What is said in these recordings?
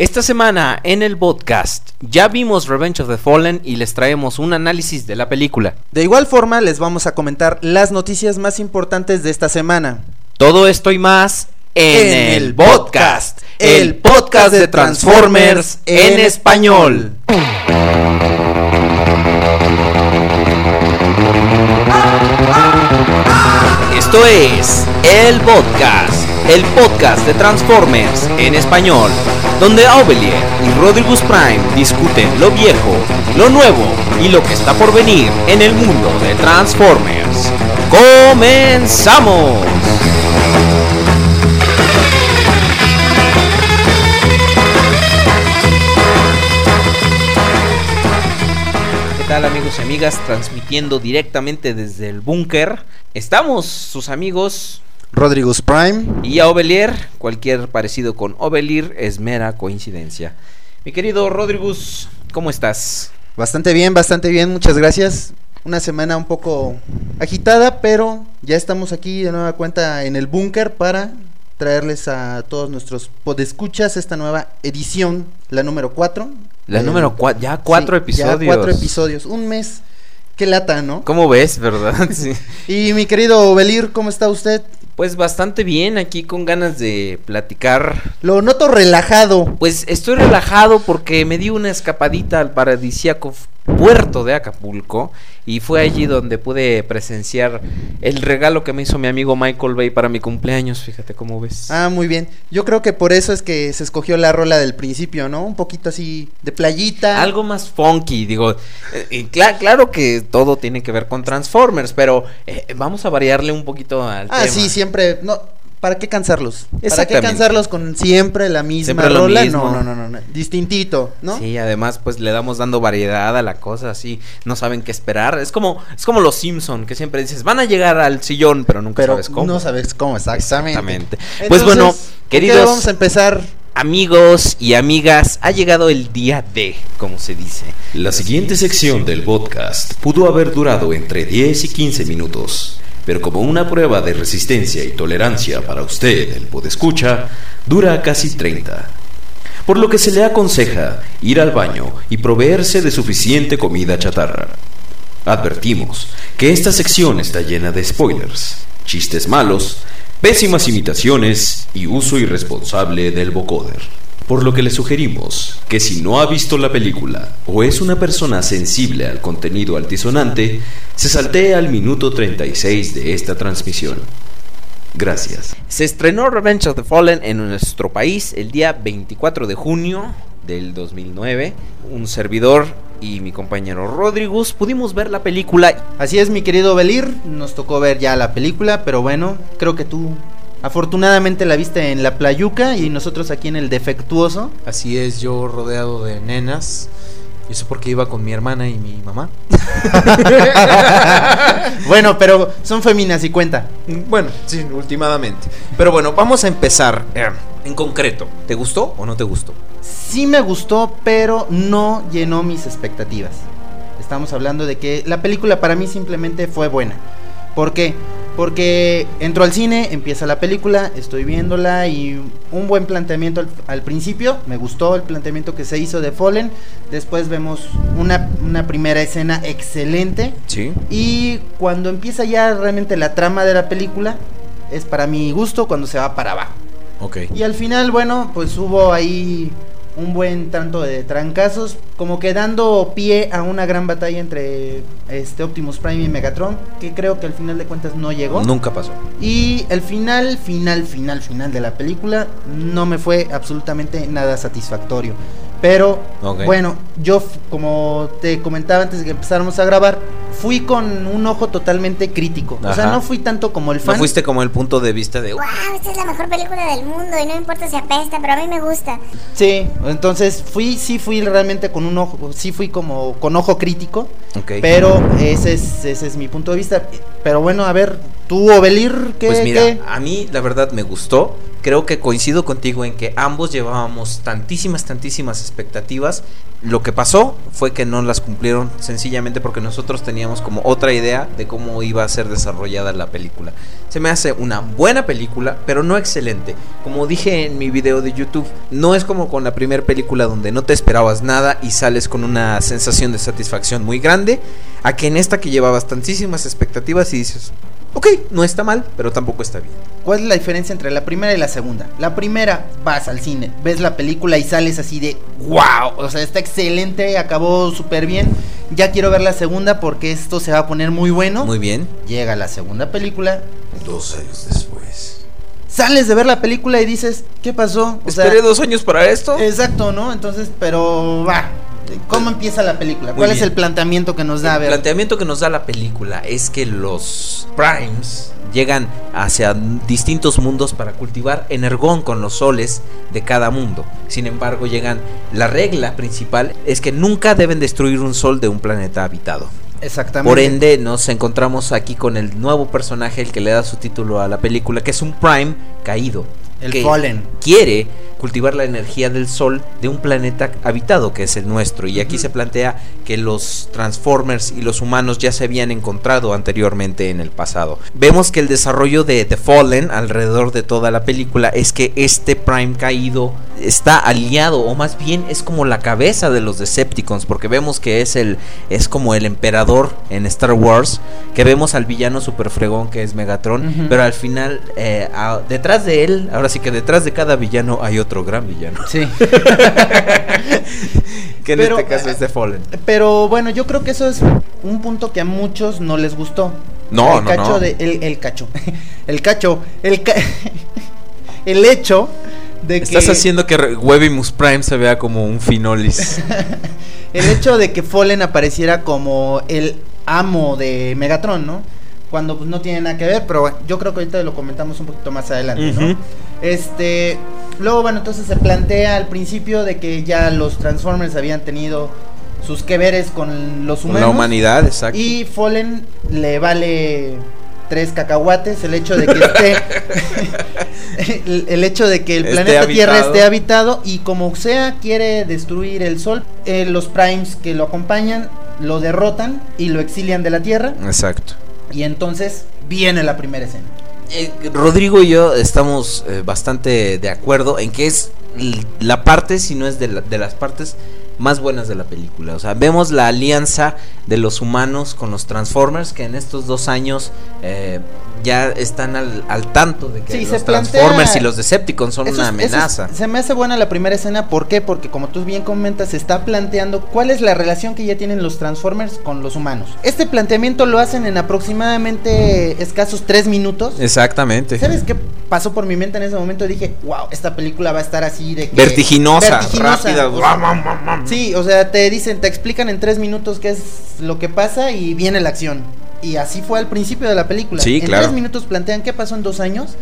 Esta semana en el podcast ya vimos Revenge of the Fallen y les traemos un análisis de la película. De igual forma les vamos a comentar las noticias más importantes de esta semana. Todo esto y más en, el podcast, el podcast de Transformers en español. Esto es el podcast, el podcast de Transformers en español, donde Ovelier y Rodriguez Prime discuten lo viejo, lo nuevo y lo que está por venir en el mundo de Transformers. ¡Comenzamos! ¿Qué tal amigos y amigas? Transmitiendo directamente desde el búnker. Estamos sus amigos Rodriguez Prime. y a Ovelier. Cualquier parecido con Ovelier es mera coincidencia. Mi querido Rodriguez, ¿cómo estás? Bastante bien, bastante bien, muchas gracias. Una semana un poco agitada, pero ya estamos aquí de nueva cuenta en el búnker para traerles a todos nuestros podescuchas esta nueva edición, la número 4. La número 4, ya cuatro episodios. Ya cuatro episodios, un mes. Qué lata, ¿no? ¿Cómo ves, verdad? Sí. Y mi querido Belir, ¿cómo está usted? Pues bastante bien, aquí con ganas de platicar. Lo noto relajado. Pues estoy relajado porque me di una escapadita al paradisíaco puerto de Acapulco y fue allí donde pude presenciar el regalo que me hizo mi amigo Michael Bay para mi cumpleaños, fíjate cómo ves. Ah, muy bien. Yo creo que por eso es que se escogió la rola del principio, ¿no? Un poquito así de playita. Algo más funky, digo. eh, y claro que todo tiene que ver con Transformers, pero eh, vamos a variarle un poquito al Ah, tema. sí, siempre. No, ¿Para qué cansarlos? ¿Para qué cansarlos con siempre la misma Siempre rola? No, no, no, no, no. Distintito, ¿no? Sí, además pues le damos dando variedad a la cosa, así no saben qué esperar. Es como es como los Simpson que siempre dices, "Van a llegar al sillón, pero nunca Pero sabes cómo." no sabes cómo exactamente. Exactamente. Entonces, Pues bueno, ¿con qué queridos vamos a empezar. amigos y amigas, ha llegado el día D, como se dice. La siguiente sección del podcast pudo haber durado entre 10 y 15 minutos, como una prueba de resistencia y tolerancia para usted, el podescucha, dura casi 30. Por lo que se le aconseja ir al baño y proveerse de suficiente comida chatarra. Advertimos que esta sección está llena de spoilers, chistes malos, pésimas imitaciones y uso irresponsable del vocoder. Por lo que le sugerimos que si no ha visto la película o es una persona sensible al contenido altisonante, se saltee al minuto 36 de esta transmisión. Gracias. Se estrenó Revenge of the Fallen en nuestro país el día 24 de junio del 2009. Un servidor y mi compañero Rodríguez pudimos ver la película Así es, mi querido Belir. Nos tocó ver ya la película, pero bueno, creo que tú afortunadamente la viste en la Playuca y nosotros aquí en el Defectuoso. Así es, yo rodeado de nenas. Y eso porque iba con mi hermana y mi mamá. bueno, pero son féminas y cuenta. Bueno, sí, últimamente. Pero bueno, vamos a empezar. eh, en concreto. ¿Te gustó o no te gustó? Sí me gustó, pero no llenó mis expectativas. Estamos hablando de que la película para mí simplemente fue buena. ¿Por qué? Porque entro al cine, empieza la película, estoy viéndola y un buen planteamiento al, al principio. Me gustó el planteamiento que se hizo de Fallen. Después vemos una, una primera escena excelente. Sí. Y cuando empieza ya realmente la trama de la película, es para mi gusto cuando se va para abajo. Ok. Y al final, bueno, pues hubo ahí un buen tanto de trancazos, como que dando pie a una gran batalla entre este Optimus Prime y Megatron, que creo que al final de cuentas no llegó. Nunca pasó. Y el final, final, final, final de la película no me fue absolutamente nada satisfactorio. Pero bueno, yo como te comentaba antes de que empezáramos a grabar, fui con un ojo totalmente crítico. O sea, no fui tanto como el No fan. fuiste como el punto de vista de... wow, esta es la mejor película del mundo y no importa si apesta, pero a mí me gusta. Sí, entonces fui, sí fui realmente con un ojo, sí fui como con ojo crítico, Ok. pero ese es, ese es mi punto de vista. Pero bueno, a ver, ¿Tú, Obelir, qué? Pues mira, qué? a mí la verdad me gustó. Creo que coincido contigo en que ambos llevábamos tantísimas, tantísimas expectativas. Lo que pasó fue que no las cumplieron sencillamente porque nosotros teníamos como otra idea de cómo iba a ser desarrollada la película. Se me hace una buena película, pero no excelente. Como dije en mi video de YouTube, no es como con la primera película donde no te esperabas nada y sales con una sensación de satisfacción muy grande, a que en esta que llevabas tantísimas expectativas y dices, ok, no está mal, pero tampoco está bien. ¿Cuál es la diferencia entre la primera y la segunda? La primera, vas al cine, ves la película y sales así de wow, o sea, está excelente, acabó súper bien. Ya quiero ver la segunda porque esto se va a poner muy bueno. Muy bien. Llega la segunda película, Dos años después. sales de ver la película y dices, ¿qué pasó? O sea, Esperé dos años para esto. Exacto, ¿no? Entonces, pero va. ¿Cómo empieza la película? ¿Cuál es el planteamiento que nos da? A El ver. planteamiento que nos da la película es que los primes llegan hacia distintos mundos para cultivar energón con los soles de cada mundo. Sin embargo, llegan la regla principal es que nunca deben destruir un sol de un planeta habitado. Exactamente. Por ende, nos encontramos aquí con el nuevo personaje, el que le da su título a la película, que es un Prime caído. El que Fallen. Quiere cultivar la energía del sol de un planeta habitado, que es el nuestro. Y aquí se plantea que los Transformers y los humanos ya se habían encontrado anteriormente en el pasado. Vemos que el desarrollo de The Fallen alrededor de toda la película es que este Prime caído está aliado, o más bien es como la cabeza de los Decepticons, porque vemos que es el es como el emperador en Star Wars, que vemos al villano super fregón que es Megatron, pero al final eh, a- detrás de él, ahora sí que detrás de cada villano hay otro gran villano, Sí. que en Pero, este caso eh, es The Fallen. Pero bueno, yo creo que eso es un punto que a muchos no les gustó. No, el no, cacho no. De, el, el cacho. El cacho. El, ca- el hecho de Estás que. haciendo que Webimus Prime se vea como un finolis. El hecho de que Fallen apareciera como el amo de Megatron, ¿no? Cuando pues, no tiene nada que ver, pero bueno, yo creo que ahorita lo comentamos un poquito más adelante, ¿no? Este, luego, bueno, entonces se plantea al principio de que ya los Transformers habían tenido sus que veres con los Con humanos. la humanidad, exacto. Y Fallen le vale tres cacahuates el hecho de que esté el, el hecho de que el Esté planeta Tierra esté habitado y como sea quiere destruir el sol eh, los primes que lo acompañan lo derrotan y lo exilian de la Tierra Exacto. Y entonces viene la primera escena Eh, Rodrigo y yo estamos eh, bastante de acuerdo en que es la parte, si no es de, de las partes más buenas de la película. O sea, vemos la alianza de los humanos con los Transformers que en estos dos años eh, ya están al, al tanto de que Sí, los plantea- Transformers y los Decepticons son una es- eso es- amenaza. se me hace buena la primera escena, ¿por qué? Porque como tú bien comentas, se está planteando cuál es la relación que ya tienen los Transformers con los humanos. Este planteamiento lo hacen en aproximadamente escasos tres minutos. Exactamente. ¿Sabes qué pasó por mi mente en ese momento? Dije, wow, esta película va a estar así de que... Vertiginosa, Vertiginosa, rápida. o sea, Sí, o sea, te dicen, te explican en tres minutos qué es lo que pasa y viene la acción. Y así fue al principio de la película. Sí, en claro. tres minutos plantean qué pasó en dos años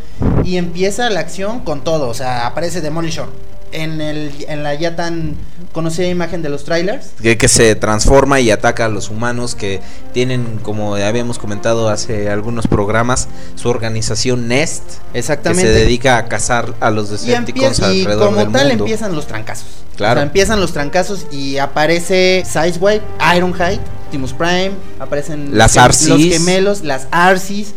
y empieza la acción con todo. O sea, aparece Demolisher en, el, en la ya tan conocida imagen de los trailers. que, que se transforma y ataca a los humanos que tienen, como habíamos comentado hace algunos programas, su organización Nest, que Exactamente. se dedica a cazar a los Y, Decepticons y alrededor como del tal mundo. empiezan los trancazos. Claro. O sea, empiezan los trancazos y aparece Sideswipe, Ironhide, Optimus Prime, aparecen Las Arcees. los gemelos, las Arcees.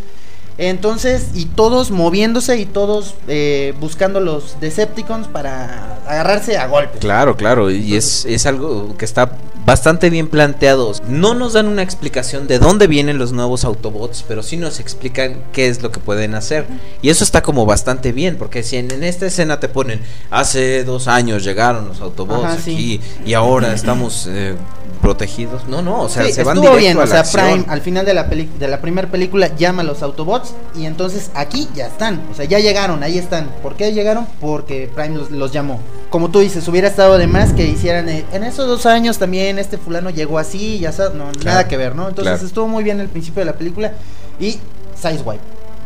Entonces, y todos moviéndose y todos eh, buscando los Decepticons para agarrarse a golpes. Claro, claro, y es, es algo que está bastante bien planteado. No nos dan una explicación de dónde vienen los nuevos Autobots, pero sí nos explican qué es lo que pueden hacer. Y eso está como bastante bien, porque si en, en esta escena te ponen, hace dos años llegaron los Autobots Ajá, sí. aquí y ahora estamos eh, protegidos. No, no, o sea, Sí, se van estuvo directo bien, a o la sea, acción. Prime al final de la peli de la primera película llama a los Autobots y entonces aquí ya están, o sea, ya llegaron, ahí están. ¿Por qué llegaron? Porque Prime los, los llamó. Como tú dices, hubiera estado de más que hicieran eh, en esos dos años también este fulano llegó así, ya sabes, no, nada que ver, ¿no? Entonces claro. estuvo muy bien el principio de la película y Sideswipe.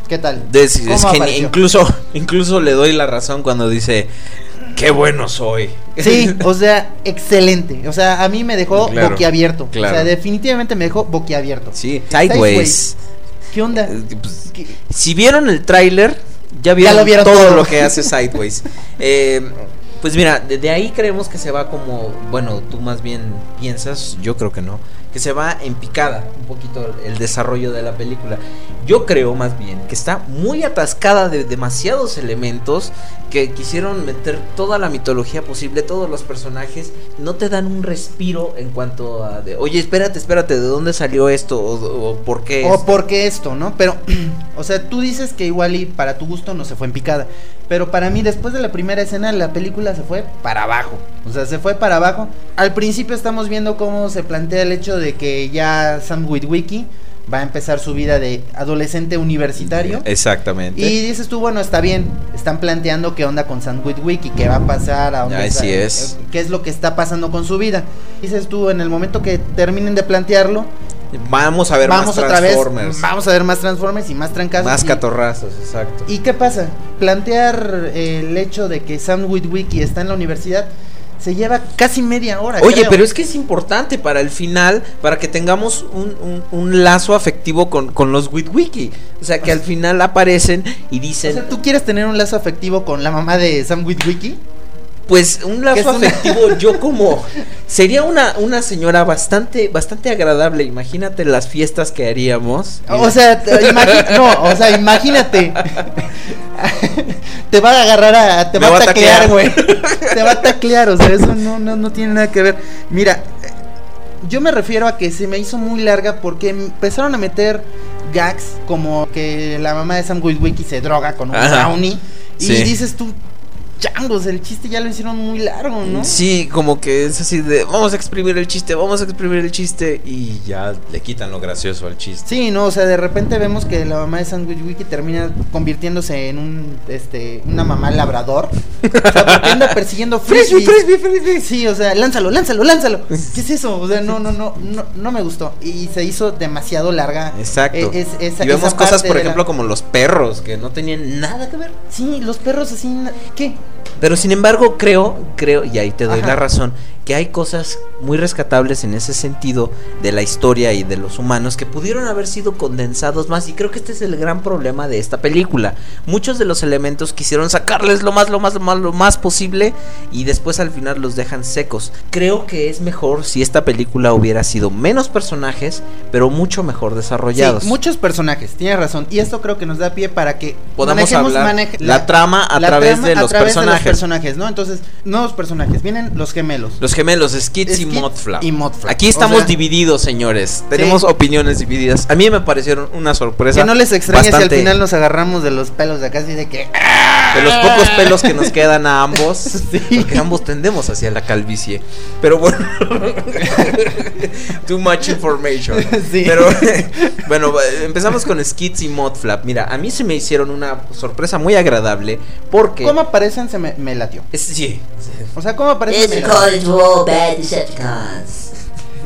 ¿Qué tal? Des- ¿Cómo es apareció? incluso, incluso le doy la razón cuando dice, qué bueno soy. Sí, o sea, excelente. O sea, a mí me dejó Claro, boquiabierto. claro. O sea, definitivamente me dejó boquiabierto. Sí, Sideways. ¿Qué onda? Eh, pues, ¿Qué- Si vieron el tráiler, ya vieron, lo vieron todo, todo. lo que hace Sideways. Eh, pues mira, de, ahí creemos que se va como, bueno, tú más bien piensas, yo creo que no, que se va en picada un poquito el desarrollo de la película. Yo creo más bien que está muy atascada de demasiados elementos que quisieron meter toda la mitología posible, todos los personajes, no te dan un respiro en cuanto a, de, oye, espérate, espérate, ¿de dónde salió esto? ¿O, o por qué? O esto?". porque esto, ¿no? Pero, o sea, tú dices que igual y para tu gusto no se fue en picada. Pero para mí, después de la primera escena, la película se fue para abajo. O sea, se fue para abajo. Al principio estamos viendo cómo se plantea el hecho de que ya Sam Witwicky va a empezar su vida de adolescente universitario. Exactamente. Y dices tú, bueno, está bien, están planteando qué onda con Sam Witwicky, qué va a pasar, a dónde está- es. qué es lo que está pasando con su vida. Dices tú, en el momento que terminen de plantearlo, Vamos a ver vamos más otra vez, Transformers. vamos a ver más Transformers y más trancazos. más y- catorrazos, exacto. ¿Y qué pasa? Plantear el hecho de que Sam Witwicky está en la universidad se lleva casi media hora. Oye, creo. pero es que es importante para el final, para que tengamos un, un- un lazo afectivo con, con los Witwiki. O sea, que al final aparecen y O dicen, sea, ¿tú quieres tener un lazo afectivo con la mamá de Sam Witwicky? Pues un lazo una- afectivo, yo como... Sería una, una señora bastante, bastante agradable. Imagínate las fiestas que haríamos. O sea, no, o sea, imagínate. te va a agarrar a. Te Me va, a taclear, güey. te va a taclear, o sea, eso no, no, no tiene nada que ver. Mira, yo me refiero a que se me hizo muy larga porque empezaron a meter gags como que la mamá de Sam Witwicky se droga con un brownie. Y Sí. dices tú, changos, el chiste ya lo hicieron muy largo, ¿no? Sí, como que es así de vamos a exprimir el chiste, vamos a exprimir el chiste y ya le quitan lo gracioso al chiste. Sí, no, o sea, de repente vemos que la mamá de Sandwich Wiki termina convirtiéndose en un, este, una mamá labrador. O sea, porque anda persiguiendo frisbee. Frisbee, frisbee. Sí, o sea, lánzalo, lánzalo, lánzalo. ¿Qué es eso? O sea, no, no, no, no, no me gustó. Y se hizo demasiado larga. Exacto. Eh, es- esa- y vemos esa cosas, por la- ejemplo, como los perros, que no tenían nada que ver. Sí, los perros así, ¿qué? Pero sin embargo, creo, creo, y ahí te doy Ajá. la razón, que hay cosas muy rescatables en ese sentido de la historia y de los humanos que pudieron haber sido condensados más. Y creo que este es el gran problema de esta película. Muchos de los elementos quisieron sacarles lo más, lo más, lo más, lo más posible y después al final los dejan secos. Creo que es mejor si esta película hubiera sido menos personajes, pero mucho mejor desarrollados. Sí, muchos personajes, tienes razón. Y esto creo que nos da pie para que Podamos hablar la trama a la través trama de a los través de personajes. Personajes, ¿no? Entonces, nuevos personajes. Vienen los gemelos. Los gemelos, Skits y Modflap. y Modflap. Aquí O estamos sea- divididos, señores. Tenemos opiniones divididas. A mí me parecieron una sorpresa. Que no les extrañe si al final nos agarramos de los pelos de acá, así de que. De los pocos pelos que nos quedan a ambos. Sí. Porque ambos tendemos hacia la calvicie. Pero bueno. Too much information. Sí. Pero bueno, empezamos con Skits y Modflap. Mira, a mí se me hicieron una sorpresa muy agradable. Porque. ¿Cómo aparecen? Se me, me latió. Sí. O sea, ¿cómo? It's all bad Decepticons.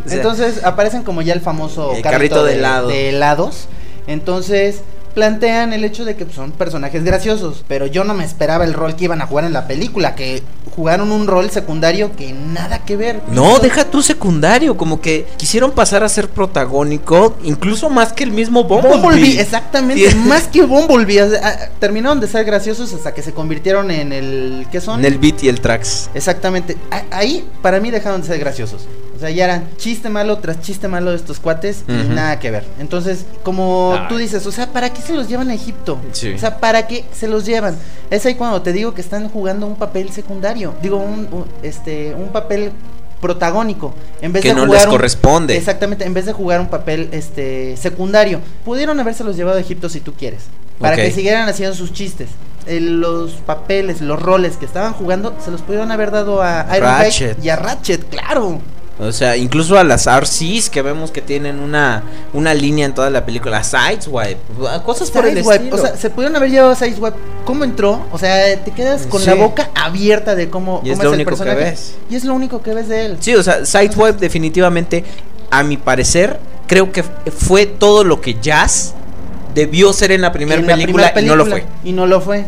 Entonces aparecen como ya el famoso El carrito de helado. de helados. Entonces plantean el hecho de que son personajes graciosos. Pero yo no me esperaba el rol que iban a jugar en la película. Que jugaron un rol secundario que nada que ver. No, deja tu secundario, como que quisieron pasar a ser protagónico, incluso más que el mismo Bumblebee. Bumblebee, exactamente, Sí. más que Bumblebee. ah, terminaron de ser graciosos hasta que se convirtieron en el. ¿Qué son? En el beat y el tracks. Exactamente. Ahí, para mí, dejaron de ser graciosos. O sea, ya eran chiste malo tras chiste malo de estos cuates y nada que ver. Entonces, como tú dices, o sea, ¿para qué se los llevan a Egipto? Sí. O sea, ¿para qué se los llevan? Es ahí cuando te digo que están jugando un papel secundario. Digo, un, un- este, un papel protagónico. En vez Que de no jugar les un- corresponde. Exactamente, en vez de jugar un papel este secundario. Pudieron habérselos llevado a Egipto si tú quieres. Para que siguieran haciendo sus chistes. Eh, los papeles, los roles que estaban jugando, se los pudieron haber dado a Iron Ratchet. y a Ratchet, claro. O sea, incluso a las RCs que vemos que tienen una, una línea en toda la película. Sideswipe. Cosas por el estilo. O sea, se pudieron haber llevado a Sideswipe. ¿Cómo entró? O sea, te quedas con Sí. la boca abierta de cómo, Y es cómo lo el único que personaje. ves. Y es lo único que ves de él. Sí, o sea, Sideswipe definitivamente, a mi parecer, creo que fue todo lo que Jazz debió ser en la primera la película, y no lo fue. Y no lo fue.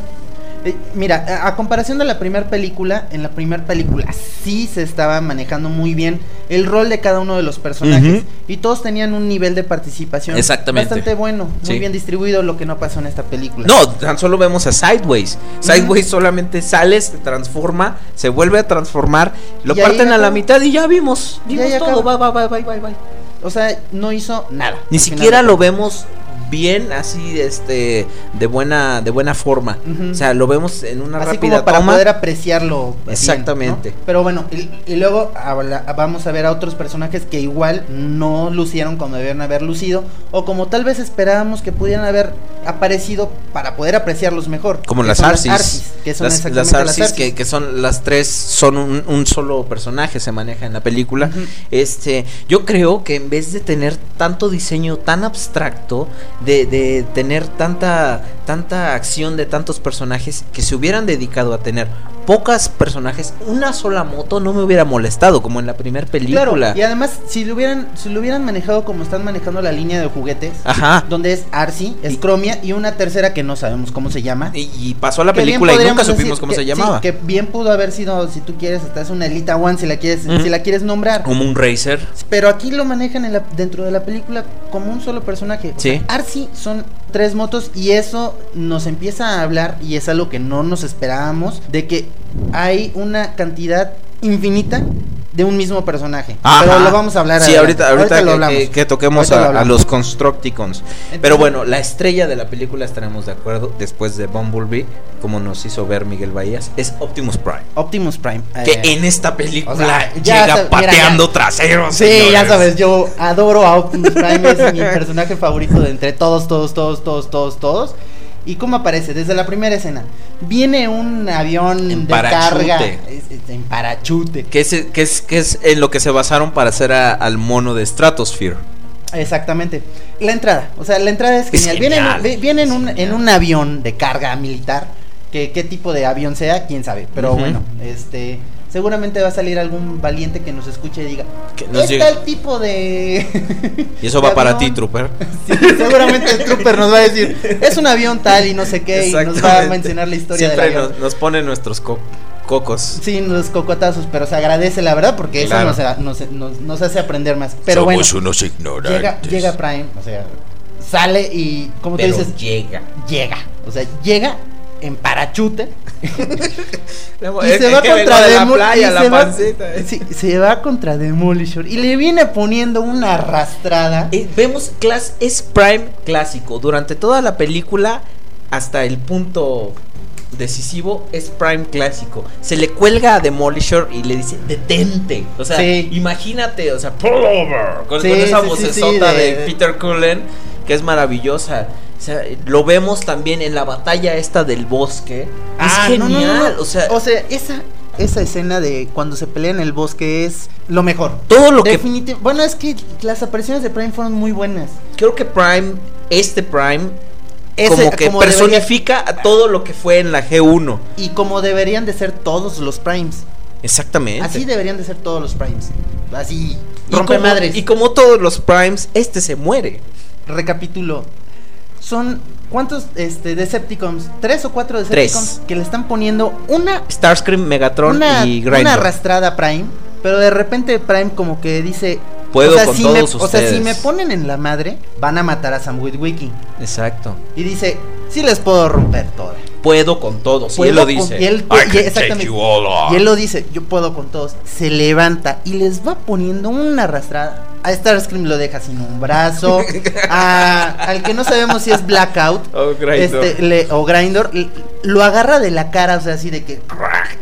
Eh, mira, a, comparación de la primera película, en la primera película sí se estaba manejando muy bien el rol de cada uno de los personajes y todos tenían un nivel de participación Exactamente. bastante bueno, muy Sí. bien distribuido, lo que no pasó en esta película. No, tan solo vemos a Sideways. Sideways solamente sale, se transforma, se vuelve a transformar, lo parten a la mitad y ya vimos. Vimos ahí todo. Bye, acabó. bye, bye, bye. O sea, no hizo nada. Ni siquiera lo vemos bien así este de buena de buena forma. O sea, lo vemos en una Así rápida como para toma. poder apreciarlo. bien, Exactamente. ¿no? Pero bueno, y, y luego habla- vamos a ver a otros personajes que igual no lucieron como debieron haber lucido. O como tal vez esperábamos que pudieran haber aparecido para poder apreciarlos mejor. como las son Arsis. que son las, exactamente las las que, son las tres, son un, un solo personaje, se maneja en la película. Este, yo creo que en vez de tener tanto diseño tan abstracto, de, de tener tanta, tanta acción de tantos personajes, que se hubieran dedicado a tener pocas personajes, una sola moto no me hubiera molestado, como en la primera película. Claro, y además, si lo hubieran, si lo hubieran manejado como están manejando la línea de juguetes, Ajá. donde es Arsi, es Y- Chromia y una tercera que no sabemos cómo se llama. Y, y pasó la Que bien película y nunca supimos cómo que- se sí, llamaba. que bien pudo haber sido, si tú quieres, hasta es una Elita One si la quieres, si la quieres nombrar. Como un racer. Pero aquí lo manejan en la- dentro de la película como un solo personaje. O Sí. sea, son tres motos y eso nos empieza a hablar y es algo que no nos esperábamos de que hay una cantidad infinita de un mismo personaje. Ajá. Pero lo vamos a hablar. Sí, ahorita, ahorita, lo que- que, que toquemos Ahorita a, los Constructicons. Pero bueno, la estrella de la película estaremos de acuerdo después de Bumblebee, como nos hizo ver Miguel Bahías, es Optimus Prime. Optimus Prime. Que eh, en esta película o sea, llega mira, pateando ya- traseros. Sí, ya sabes, yo adoro a Optimus Prime, es mi personaje favorito de entre todos, todos, todos, todos, todos, todos. ¿Y cómo aparece? Desde la primera escena. Viene un avión En de parachute. carga es- es- en parachute. Que es, que, es, que es en lo que se basaron para hacer a- al mono de Stratosphere. Exactamente. La entrada, o sea, la entrada es Es genial. Viene, en, genial, vi- viene en, es un, en un avión de carga militar. Que qué tipo de avión sea, quién sabe. Pero bueno, este. Seguramente va a salir algún valiente que nos escuche y diga. Que nos Está diga- el tipo de. Y eso va para ti, avión". Trooper. Sí, seguramente el trooper nos va a decir, es un avión tal y no sé qué, y nos va a mencionar la historia Siempre del avión. nos, nos pone nuestros co- cocos. Sí, los cocotazos, pero se agradece la verdad porque Claro. eso nos, nos, nos- nos hace aprender más. Pero bueno, unos llega, llega Prime, o sea, sale y, como tú Pero dices, llega. llega. O sea, llega en parachute y se va contra de la Demo- playa, y la se va- pancita. eh. sí, se va contra Demolisher y le viene poniendo una arrastrada. Eh, vemos Class es Prime clásico. Durante toda la película, hasta el punto decisivo, es Prime clásico. Se le cuelga a Demolisher y le dice, detente. O sea, Sí. imagínate, o sea, pull over. Con, Sí, con esa sí, sí, vocesota sí, de, de- Peter Cullen, que es maravillosa. O sea, lo vemos también en la batalla esta del bosque. Ah, es genial. no, no, no. O sea, esa, esa escena de cuando se pelea en el bosque es lo mejor. todo lo que Definiti- Bueno, es que las apariciones de Prime fueron muy buenas. creo que Prime, este Prime, Ese- como que como debería- personifica a todo lo que fue en la G1. y como deberían de ser todos los Primes. Exactamente. Así deberían de ser todos los Primes. Así, y rompe como, madres. y como todos los Primes, este se muere. Recapitulo. Son, ¿cuántos este, Decepticons? ¿Tres o cuatro Tres. Decepticons? Que le están poniendo una, Starscream, Megatron una, y una Grindor. arrastrada a Prime. Pero de repente Prime como que dice... Puedo o sea, con si todos me, O sea, ustedes. si me ponen en la madre, van a matar a Sam Witwicky. Exacto. Y dice, sí les puedo romper todas. Puedo con todos. Y él lo con- dice. y él- I y- can exactamente. Y él lo dice, yo puedo con todos. Se levanta y les va poniendo una arrastrada. A Starscream lo deja sin un brazo. A- al que no sabemos si es Blackout Oh, Grindor. este, le- o Grindor, lo agarra de la cara, o sea, así de que.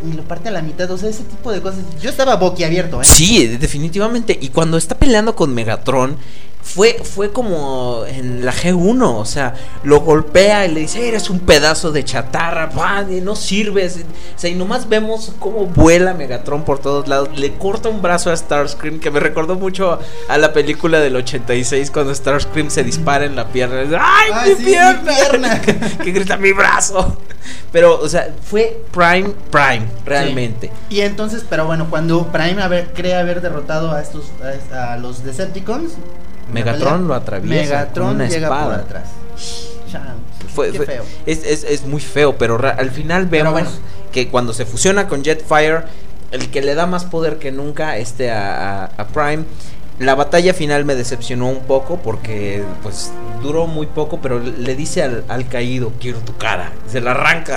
Y lo parte a la mitad, o sea, ese tipo de cosas. Yo estaba boquiabierto, ¿eh? Sí, definitivamente. Y cuando está peleando con Megatron, fue, fue como en la G1. O sea, lo golpea y le dice: Eres un pedazo de chatarra, no sirves. O sea, y nomás vemos cómo vuela Megatron por todos lados. Le corta un brazo a Starscream, que me recordó mucho a la película del 86 cuando Starscream se dispara en la pierna. ¡Ay, Ay, mi, sí, mi pierna! pierna. que grita mi brazo. Pero, o sea, fue Prime, Prime, realmente. Y entonces, pero bueno, cuando Prime haber- cree haber derrotado a estos a, a los Decepticons, Megatron lo atraviesa Megatron una llega por espada. atrás. Fue, feo. Es, es- es muy feo, pero al final vemos bueno. que cuando se fusiona con Jetfire, el que le da más poder que nunca este a, a- a Prime. La batalla final me decepcionó un poco porque pues duró muy poco, pero le dice al, al caído, quiero tu cara, se la arranca.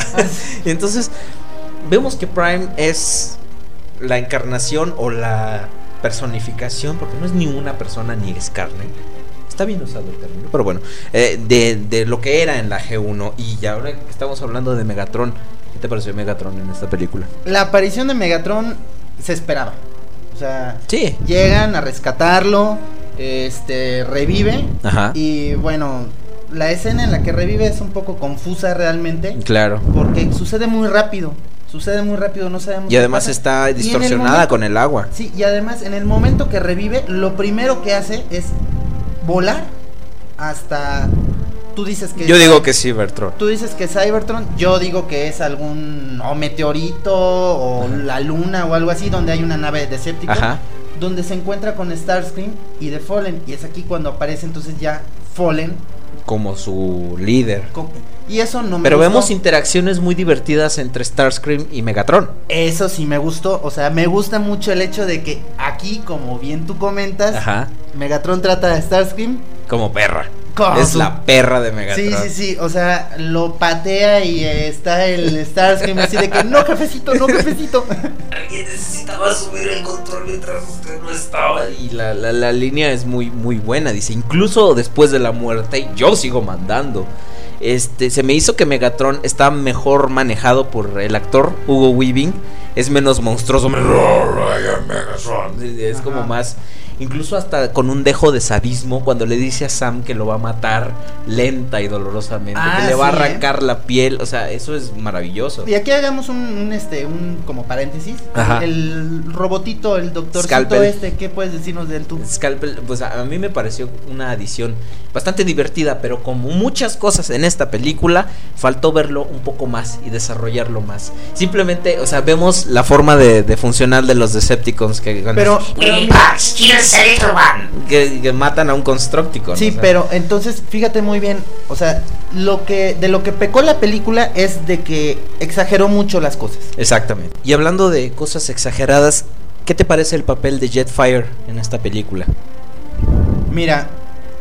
y entonces vemos que Prime es la encarnación o la personificación, porque no es ni una persona ni es carne. Está bien usado el término, pero bueno, eh, de, de lo que era en la G1. Y ya ahora que estamos hablando de Megatron, ¿qué te pareció Megatron en esta película? La aparición de Megatron se esperaba. O sea, Sí. llegan a rescatarlo, este, revive. Ajá. Y bueno, la escena en la que revive es un poco confusa realmente. Claro. Porque sucede muy rápido. Sucede muy rápido, no sabemos. Y qué además pasa. está el distorsionada momento- con el agua. Sí, y además en el momento que revive, lo primero que hace es volar hasta. Tú dices que. Yo es- digo que sí, Bertron. Tú dices que es Cybertron, yo digo que es algún o meteorito o la luna o algo así donde hay una nave de Decepticon Ajá. donde se encuentra con Starscream y The Fallen y es aquí cuando aparece entonces ya Fallen Como su líder. y eso no me Pero gustó. vemos interacciones muy divertidas entre Starscream y Megatron. eso sí me gustó, o sea, me gusta mucho el hecho de que aquí como bien tú comentas, Ajá. Megatron trata a Starscream Como perra. Es su- la perra de Megatron. Sí, sí, sí, o sea, lo patea y eh, está el Starscream así de que no, jefecito, no, jefecito. Alguien necesitaba subir el control mientras usted no estaba. Y la, la, la línea es muy, muy buena. Dice, incluso después de la muerte, yo sigo mandando. Este, se me hizo que Megatron está mejor manejado por el actor Hugo Weaving. Es menos monstruoso. Es como más. Incluso hasta con un dejo de sadismo cuando le dice a Sam que lo va a matar lenta y dolorosamente. Ah, que le va a ¿eh? arrancar la piel. O sea, eso es maravilloso. Y aquí hagamos un, un, este, un como paréntesis. Ajá. El robotito, el doctorcito Scalpel. este, ¿qué puedes decirnos de él tú? Scalpel, pues a a mí me pareció una adición bastante divertida, pero como muchas cosas en esta película, faltó verlo un poco más y desarrollarlo más. Simplemente, o sea, vemos la forma de, de funcionar de los Decepticons que, Pero, pero mira, que, que matan a un Constructicon. sí, o sea. pero entonces fíjate muy bien, o sea, lo que de lo que pecó la película es de que exageró mucho las cosas. Exactamente. Y hablando de cosas exageradas, ¿qué te parece el papel de Jetfire en esta película? Mira,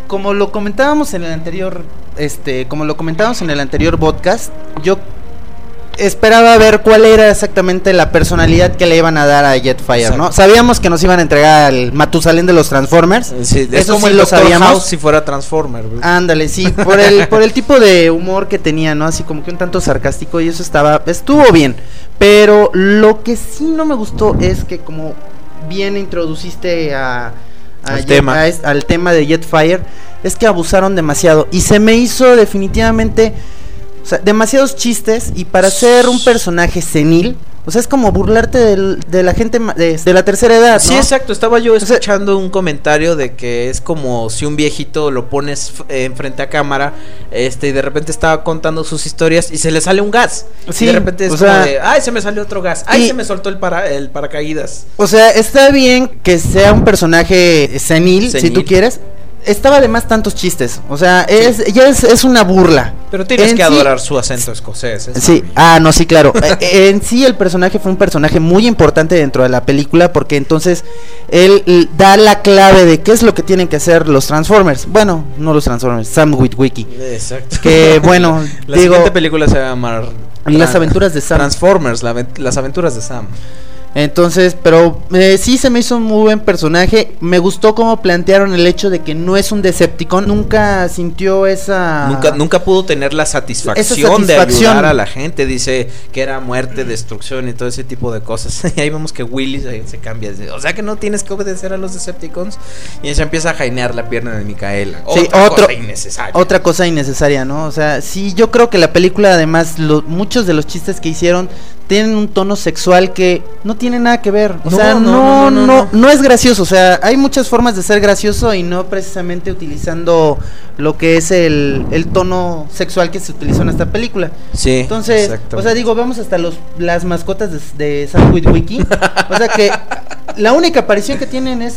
como lo comentábamos en el anterior, este, como lo comentábamos en el anterior podcast, yo esperaba ver cuál era exactamente la personalidad que le iban a dar a Jetfire, ¿no? Sabíamos que nos iban a entregar al Matusalén de los Transformers. Sí, es Eso como sí el lo sabíamos. House si fuera Transformer. güey. Ándale, sí, por el, por el tipo de humor que tenía, ¿no? Así como que un tanto sarcástico y eso estaba, estuvo bien. Pero lo que sí no me gustó es que como bien introduciste a, a Al Jet- tema. a es- al tema de Jetfire, es que abusaron demasiado y se me hizo definitivamente, o sea, demasiados chistes y para ser un personaje senil, o sea, es como burlarte del- de la gente de, de la tercera edad, Sí, ¿no? exacto. Estaba yo sea- escuchando un comentario de que es como si un viejito lo pones eh, enfrente a cámara, este, y de repente estaba contando sus historias y se le sale un gas. Sí, y de repente es o como sea- de, ay, se me salió otro gas, ay, Y- se me soltó el para el paracaídas. O sea, está bien que sea un personaje senil, si tú quieres. Estaba además tantos chistes. O sea, es, ya es, es una burla. Pero tienes En que sí- adorar su acento escocés. es Sí, ah, no, sí, claro. Eh, en sí el personaje fue un personaje muy importante dentro de la película porque entonces él da la clave de qué es lo que tienen que hacer los Transformers. Bueno, no los Transformers, Sam Witwicky. Exacto. Que bueno, La digo, siguiente película se va a llamar Las aventuras de Sam. Transformers, la las aventuras de Sam. Entonces, pero eh, sí se me hizo un muy buen personaje. Me gustó cómo plantearon el hecho de que no es un Decepticon. Nunca sintió esa. Nunca, nunca pudo tener la satisfacción, de ayudar a la gente. Dice que era muerte, destrucción y todo ese tipo de cosas. y ahí vemos que Willy se, se cambia. O sea que no tienes que obedecer a los Decepticons. Y se empieza a jainear la pierna de Micaela. Sí, Otra otro- cosa innecesaria. Otra cosa innecesaria, ¿no? O sea, sí, yo creo que la película, además, lo- muchos de los chistes que hicieron tienen un tono sexual que no tiene nada que ver. O No, sea, no, no no, no, es gracioso. O sea, hay muchas formas de ser gracioso y no precisamente utilizando lo que es el, el tono sexual que se utilizó en esta película. Sí, Entonces, o sea, digo, vamos hasta los las mascotas de, de Sam Witwicky. o sea que la única aparición que tienen es,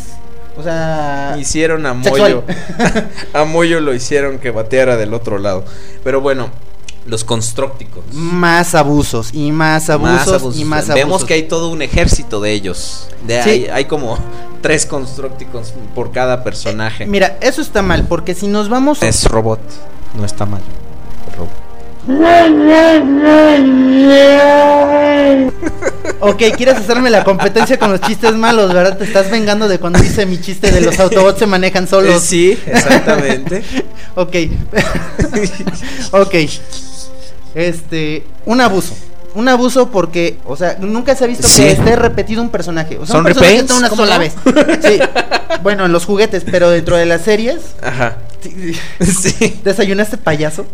o sea, Hicieron a. Moyo. a Moyo lo hicieron que bateara del otro lado. Pero bueno, Los constructicos. más abusos y más abusos, y más abusos. Vemos que hay todo un ejército de ellos. De Sí. hay, hay como tres constructicos por cada personaje. Mira, eso está mal, porque si nos vamos... es robot, no está mal. Ok, quieres hacerme la competencia con los chistes malos, ¿verdad? Te estás vengando de cuando hice mi chiste de los Autobots se manejan solos. Eh, sí, exactamente. Ok. ok. Este, un abuso. Un abuso porque, o sea, nunca se ha visto Sí. que esté repetido un personaje. O sea, ¿Son un personaje está una ¿Cómo sola no? vez. Sí. Bueno, en los juguetes, pero dentro de las series. Ajá. sí. ¿Desayunaste payaso?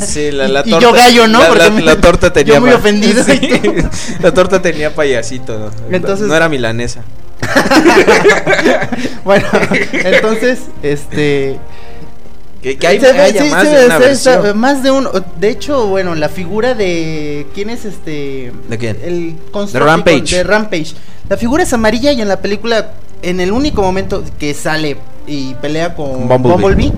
Sí, la, Y- la y torta. yo gallo, ¿no? La, Porque la- me- la torta tenía. yo muy ofendido, Sí. y La torta tenía payasito. ¿no? Entonces- No era milanesa. bueno, entonces, este. Que, que hay, Se haya sí, más de una versión. más de uno. De hecho, bueno, la figura de. ¿Quién es este? ¿De quién? El Constructicon Rampage. De Rampage. La figura es amarilla y en la película, en el único momento que sale y pelea con Bumblebee. Bumblebee,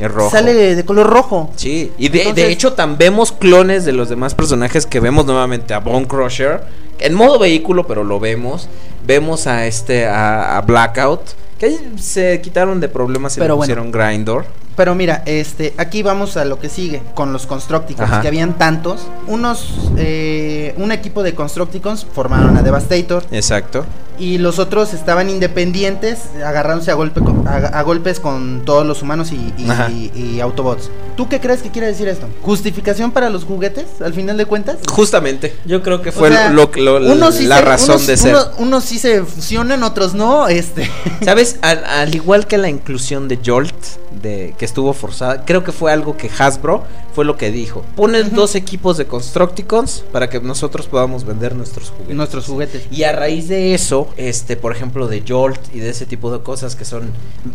Es rojo. sale de, de color rojo. Sí, y de, Entonces- de hecho también vemos clones de los demás personajes que vemos nuevamente a Bone Crusher en modo vehículo, pero lo vemos. Vemos a este a, a Blackout que se quitaron de problemas y Pero le bueno. pusieron Grindor. Pero mira, este, aquí vamos a lo que sigue con los Constructicons, Ajá. que habían tantos. Unos, eh, un equipo de Constructicons formaron a Devastator Exacto. Y los otros estaban independientes, agarrándose a, golpe con- a, a golpes con todos los humanos y, y- Ajá. y- y Autobots. ¿Tú qué crees que quiere decir esto? ¿Justificación para los juguetes, al final de cuentas? Justamente, yo creo que O fue sea, lo, lo- sí la se- razón unos- de ser. unos- unos sí se fusionan, otros no, este... ¿Sabes? Al, al igual que la inclusión de Jolt, de, que estuvo forzada, creo que fue algo que Hasbro fue lo que dijo. Ponen dos equipos de Constructicons para que nosotros podamos vender nuestros juguetes. Nuestros juguetes. Y a raíz de eso, este, por ejemplo, de Jolt y de ese tipo de cosas que son,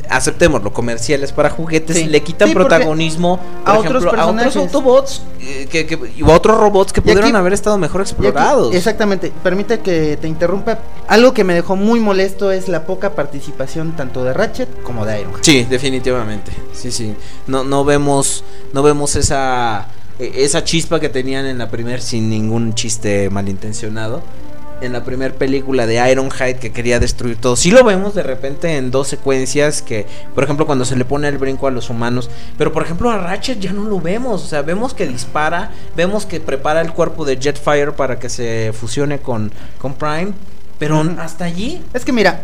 aceptémoslo, comerciales para juguetes, Sí. le quitan Sí, protagonismo a otros a otros. Autobots eh, que, que- y a otros robots que aquí- pudieron haber estado mejor aquí- explorados. exactamente, permite que te interrumpa. Algo que me dejó muy molesto es la poca participación tanto de Ratchet como de Iron. Sí, definitivamente. Sí, sí. No, no vemos, no vemos esa, e- esa chispa que tenían en la primer sin ningún chiste malintencionado. En la primera película de Ironhide que quería destruir todo. Sí lo vemos de repente en dos secuencias que, por ejemplo, cuando se le pone el brinco a los humanos. Pero por ejemplo a Ratchet ya no lo vemos. O sea, vemos que dispara, vemos que prepara el cuerpo de Jetfire para que se fusione con, con Prime. Pero hasta allí. Es que mira,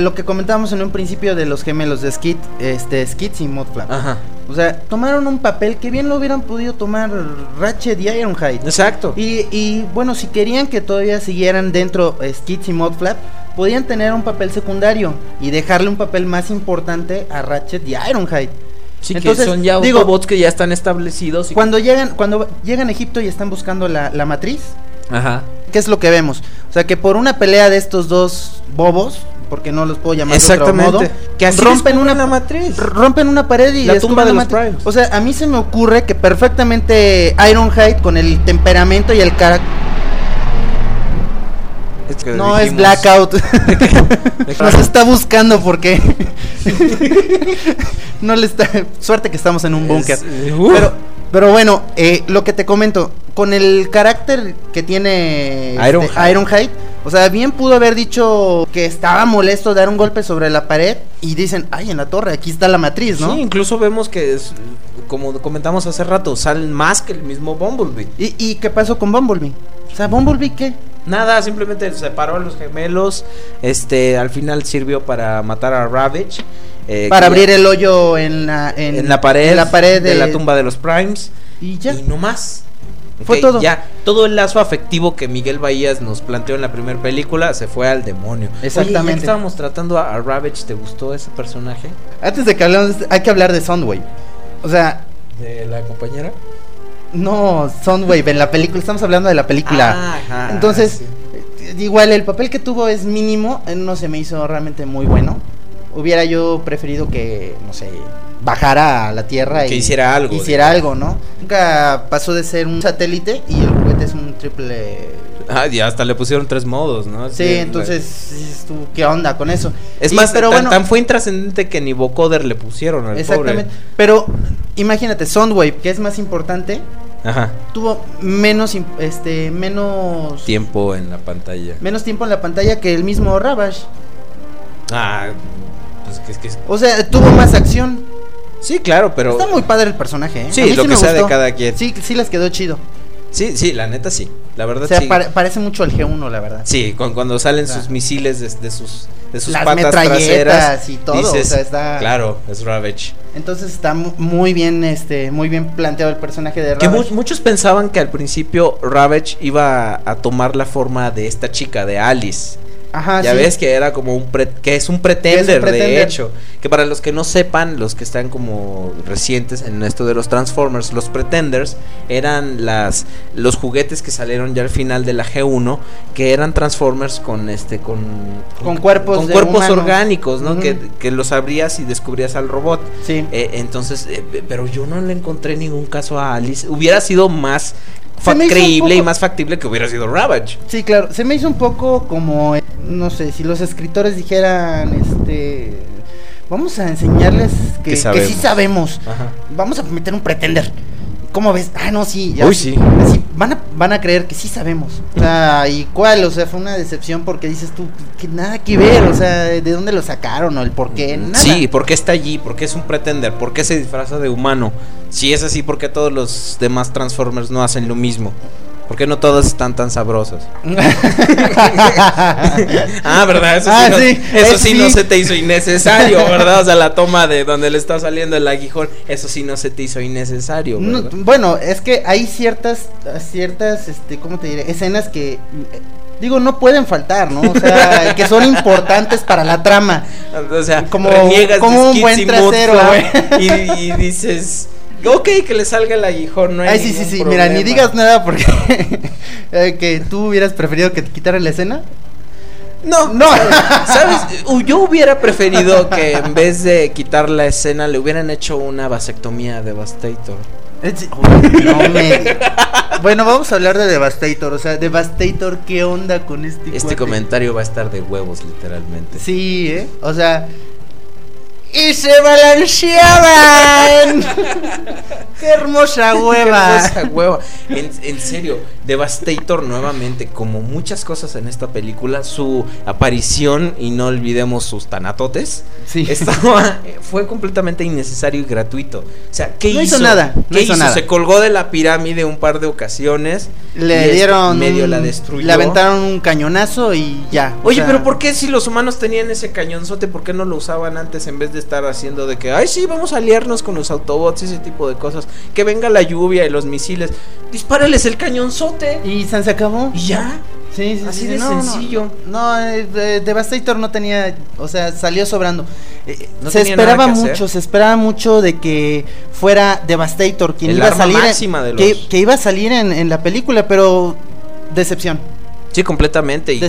lo que comentábamos en un principio de los gemelos de Skid, este Skids y Modflap. Ajá. O sea, tomaron un papel que bien lo hubieran podido tomar Ratchet y Ironhide. Exacto. Y, y bueno, si querían que todavía siguieran dentro eh, Skids y Modflap, podían tener un papel secundario y dejarle un papel más importante a Ratchet y Ironhide. Sí, Entonces, que son ya digo, Autobots que ya están establecidos. Y... Cuando llegan, cuando llegan a Egipto y están buscando la, la matriz, Ajá. ¿qué es lo que vemos? O sea, que por una pelea de estos dos bobos, porque no los puedo llamar de otro Exactamente. modo, Que así rompen una la matriz. rompen una pared y La tumba de los matriz. Primes. O sea, a mí se me ocurre que perfectamente Ironhide con el temperamento y el carácter no es blackout. Nos está buscando porque no le está suerte que estamos en un búnker. Es- uh. Pero pero bueno, eh, lo que te comento, con el carácter que tiene este, Ironhide. O sea, bien pudo haber dicho que estaba molesto de dar un golpe sobre la pared y dicen, ay, en la torre, aquí está la matriz, ¿no? Sí, incluso vemos que, es, como comentamos hace rato, salen más que el mismo Bumblebee. ¿Y, ¿Y qué pasó con Bumblebee? O sea, Bumblebee, ¿qué? Nada, simplemente separó a los gemelos. Este, al final sirvió para matar a Ravage. eh, Para abrir el hoyo en la, en, en la pared, en la pared de, la tumba de los Primes. Y ya. Y no más. Fue todo. Ya, todo el lazo afectivo que Miguel Bahías nos planteó en la primera película se fue al demonio. Oye, ya Exactamente. que estábamos tratando a, a Ravage, ¿te gustó ese personaje? Antes de que hablemos, hay que hablar de Soundwave. O sea, ¿De la compañera? no, Soundwave, en la película, estamos hablando de la película. Ah, ajá, Entonces, sí. eh, igual el papel que tuvo es mínimo, eh, no se me hizo realmente muy bueno. Hubiera yo preferido que, no sé, bajara a la Tierra Que y hiciera algo, Hiciera digamos. algo, ¿no? Nunca pasó de ser un satélite y el juguete es un triple. Ah, y hasta le pusieron tres modos, ¿no? Sí, entonces, tú, ¿qué onda con eso? Es Y- más, pero tan, bueno, tan fue intrascendente que ni vocoder le pusieron al Exactamente. pobre. Pero imagínate, Soundwave, que es más importante, Ajá. tuvo menos, este, menos Tiempo en la pantalla. menos tiempo en la pantalla que el mismo Ravage. Ah, pues que es que. O sea, tuvo más acción. Sí, claro, pero. Está muy padre el personaje, ¿eh? Sí, lo que me sea de gustó. cada quien. Sí, sí les quedó chido. Sí, sí, la neta sí. La verdad O sea, sí. pare- parece mucho al G1, la verdad. Sí, con- cuando salen O sea, sus misiles de, de sus de sus las patas traseras y todo, o sea, está- Claro, es Ravage. Entonces está mu- muy bien, este, muy bien planteado el personaje de Que mu- Ravage. muchos pensaban que al principio Ravage iba a, a tomar la forma de esta chica, de Alice. Ajá, ya sí. ves que era como un pre- que es un pretender, de pretender. hecho. Que para los que no sepan, los que están como recientes en esto de los Transformers, los Pretenders eran las los juguetes que salieron ya al final de la G1, que eran Transformers con este con Con cuerpos con cuerpos humanos. orgánicos, ¿no? Que, que los abrías y descubrías al robot. Sí. Eh, entonces, eh, pe- pero yo no le encontré ningún caso a Alice. Hubiera sido más creíble y poco- más factible que hubiera sido Ravage. Sí, claro. Se me hizo un poco como, no sé, si los escritores dijeran, este, vamos a enseñarles que, Que sí sabemos. Ajá. Vamos a meter un pretender. ¿Cómo ves? Ah, no, sí. Uy, sí. Así, van, a, van a creer que sí sabemos. O sea, ¿y cuál? O sea, fue una decepción porque dices tú, que nada que ver. O sea, ¿de dónde lo sacaron o el por qué? Nada. Sí, ¿por qué está allí? ¿Por qué es un pretender? ¿Por qué se disfraza de humano? Si es así, ¿por qué todos los demás Transformers no hacen lo mismo? ¿Por qué no todas están tan sabrosas? Ah, ¿verdad? Eso, Ah, sí, no, sí, eso sí no se te hizo innecesario, ¿verdad? O sea, la toma de donde le está saliendo el aguijón, eso sí no se te hizo innecesario, bueno, es que hay ciertas, ciertas, este, ¿cómo te diré? Escenas que, digo, no pueden faltar, ¿no? O sea, que son importantes para la trama. O sea, Como- como de un buen trasero, y, y dices, ok, que le salga el aguijón, no hay Ay, sí, sí, sí, mira, ni problema". digas nada porque eh, que tú hubieras preferido que te quitaran la escena. No, No. ¿Sabes? Yo hubiera preferido que en vez de quitar la escena le hubieran hecho una vasectomía a Devastator. Uy, no me- Bueno, vamos a hablar de Devastator, o sea, Devastator, ¿qué onda con este Este cuate? comentario va a estar de huevos, literalmente. Sí, ¿eh? O sea... ¡Y se balanceaban! ¡Qué hermosa hueva! Qué hermosa hueva. En, en serio, Devastator nuevamente, como muchas cosas en esta película, su aparición y no olvidemos sus tanatotes, Sí. estaba, fue completamente innecesario y gratuito. O sea, ¿qué No hizo? hizo nada, no ¿Qué hizo hizo? nada. Se colgó de la pirámide un par de ocasiones. Le este dieron... medio un- la destruyó. Le aventaron un cañonazo y ya. Oye, sea, pero ¿por qué si los humanos tenían ese cañonzote, por qué no lo usaban antes en vez de estar haciendo de que, ay, sí, vamos a aliarnos con los Autobots y ese tipo de cosas? Que venga la lluvia y los misiles, dispárales el cañonzote Y se se acabó. y ya. Sí, sí, Así sí, de no, sencillo. No, eh, eh, Devastator no tenía, o sea, salió sobrando. Eh, No se esperaba mucho, hacer. se esperaba mucho de que fuera Devastator quien El iba a salir, en- máxima de que, los- que iba a salir en, en la película, pero decepción. Sí, completamente. Y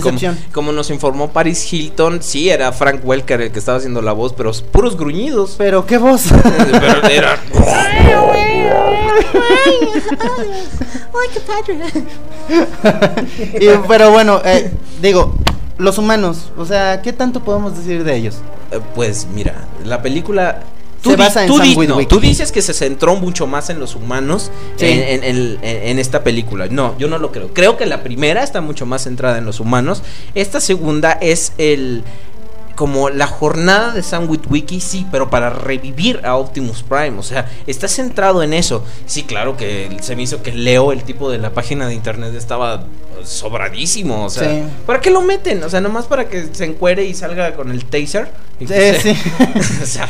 como nos informó Paris Hilton, sí, era Frank Welker el que estaba haciendo la voz, pero puros gruñidos. Pero qué voz. pero era... ¡Ay, qué padre! Y, pero bueno, eh, digo, los humanos, o sea, ¿qué tanto podemos decir de ellos? Eh, Pues mira, la película di- tú, Sam di- Witwick. no, tú dices que se centró mucho más en los humanos Sí. en, en- en- en- en esta película. No, yo no lo creo. Creo que la primera está mucho más centrada en los humanos. Esta segunda es el como la jornada de Sam Witwicky, sí, pero para revivir a Optimus Prime, o sea, está centrado en eso. Sí, claro que se me hizo que Leo, el tipo de la página de internet, estaba sobradísimo, o sea, Sí. ¿para qué lo meten? O sea, nomás para que se encuere y salga con el taser. Y se- sí. o sea,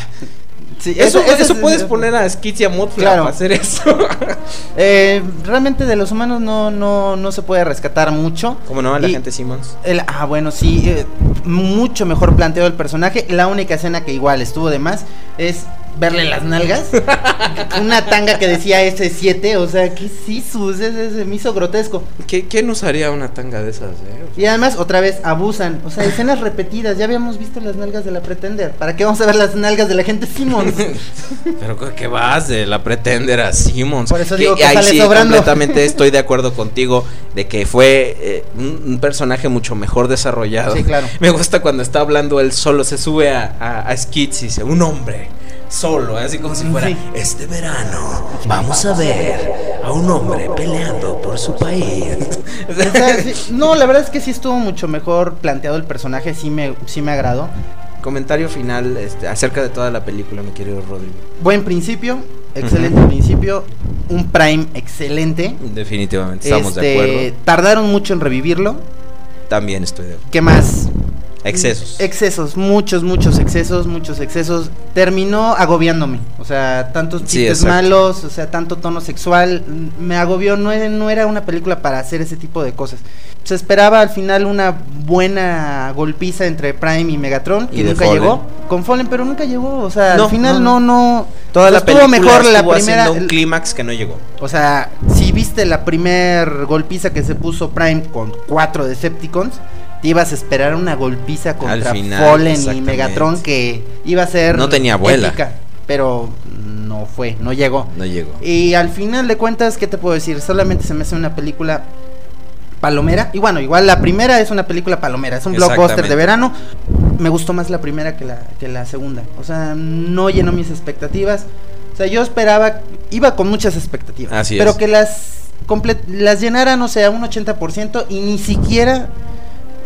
Sí, eso, eso es- puedes poner a Skits y a Mothra Claro. para hacer eso. Eh, realmente de los humanos no, no, no se puede rescatar mucho. Como no, la Y- gente Simmons. El- ah, bueno, sí, eh, mucho mejor planteado el personaje. La única escena que igual estuvo de más es verle las nalgas. Una tanga que decía S7, o sea. Se, se- se me hizo grotesco. ¿Qué, ¿Quién usaría una tanga de esas? eh? Y además, otra vez, abusan. O sea, escenas repetidas. Ya habíamos visto las nalgas de la Pretender. ¿Para qué vamos a ver las nalgas de la gente Simmons? Pero ¿qué- ¿qué vas de la Pretender a Simmons? Por eso digo que sale sí, sobrando. completamente estoy de acuerdo contigo de que fue eh, un, un personaje mucho mejor desarrollado. Sí, claro. Me gusta cuando está hablando él solo, se sube a, a, a Skits y dice, un hombre solo, así como si fuera Sí. Este verano vamos a ver a un hombre peleando por su país. O sea, sí, no, la verdad es que sí estuvo mucho mejor planteado el personaje, sí me, sí me agradó. Comentario final este, acerca de toda la película, mi querido Rodrigo. Buen principio, excelente principio, un Prime excelente. Definitivamente, estamos de Este, acuerdo. Tardaron mucho en revivirlo. También estoy de acuerdo. ¿Qué más? Excesos. Excesos, muchos, muchos excesos, muchos excesos. Terminó agobiándome. O sea, tantos Sí, chistes exacto. malos, o sea, tanto tono sexual. Me agobió. No era, no era una película para hacer ese tipo de cosas. Se esperaba al final una buena golpiza entre Prime y Megatron, Y que de nunca Fallen. llegó. Con Fallen, pero nunca llegó. O sea, No, al final no, no, no. Toda la estuvo película mejor la primera. un el- clímax que no llegó. o sea, si viste la primer golpiza que se puso Prime con cuatro Decepticons, te ibas a esperar una golpiza contra final, Fallen y. Megatron que iba a ser No tenía abuela. épica, pero no fue, no llegó. No llegó. Y al final de cuentas, ¿qué te puedo decir? Solamente se me hace una película palomera. Y bueno, igual la primera es una película palomera, es un blockbuster de verano. Me gustó más la primera que la, que la segunda. O sea, no llenó mis expectativas. O sea, yo esperaba, iba con muchas expectativas. Así pero es. que las, las llenara, no sé, a un 80% y ni siquiera,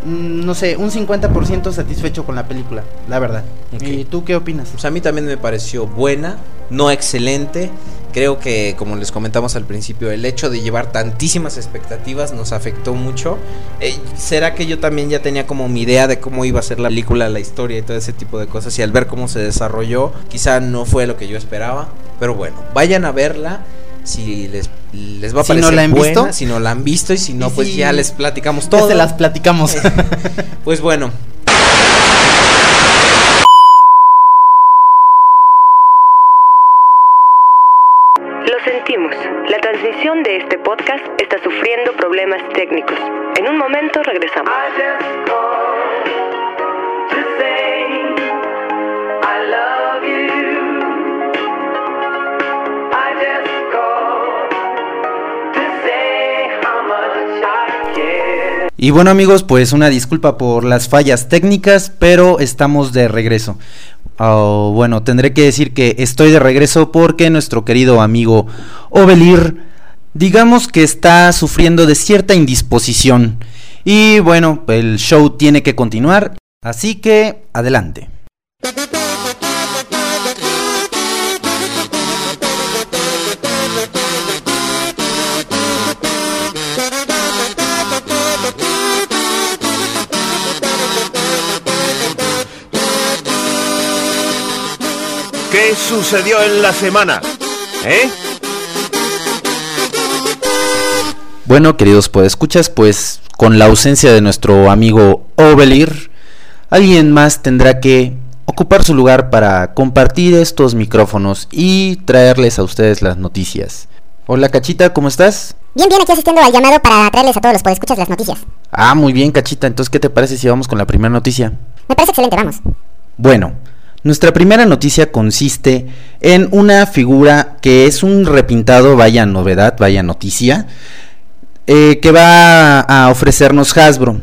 no sé, un 50% satisfecho con la película, la verdad. ¿Y tú qué opinas? Pues a mí también me pareció buena, no excelente. Creo que, como les comentamos al principio, el hecho de llevar tantísimas expectativas nos afectó mucho. Eh, ¿Será que yo también ya tenía como mi idea de cómo iba a ser la película, la historia y todo ese tipo de cosas? Y al ver cómo se desarrolló, quizá no fue lo que yo esperaba. Pero bueno, vayan a verla. Si les, les va a Si no la han buena, visto. si no la han visto y si no, Y pues si- ya les platicamos Ya todo. se las platicamos. Pues bueno, Y bueno amigos, pues una disculpa por las fallas técnicas, pero estamos de regreso. Ah, bueno, tendré que decir que estoy de regreso porque nuestro querido amigo Ovelir, digamos que está sufriendo de cierta indisposición. Y bueno, el show tiene que continuar, así que adelante. ¿Qué sucedió en la semana? ¿Eh? Bueno, queridos podescuchas, pues con la ausencia de nuestro amigo Ovelir, alguien más tendrá que ocupar su lugar para compartir estos micrófonos y traerles a ustedes las noticias. Hola Cachita, ¿cómo estás? Bien, bien, aquí asistiendo al llamado para traerles a todos los podescuchas las noticias. Ah, muy bien Cachita, entonces ¿qué te parece si vamos con la primera noticia? Me parece excelente, vamos. Bueno, nuestra primera noticia consiste en una figura que es un repintado, vaya novedad, vaya noticia, eh, que va a ofrecernos Hasbro.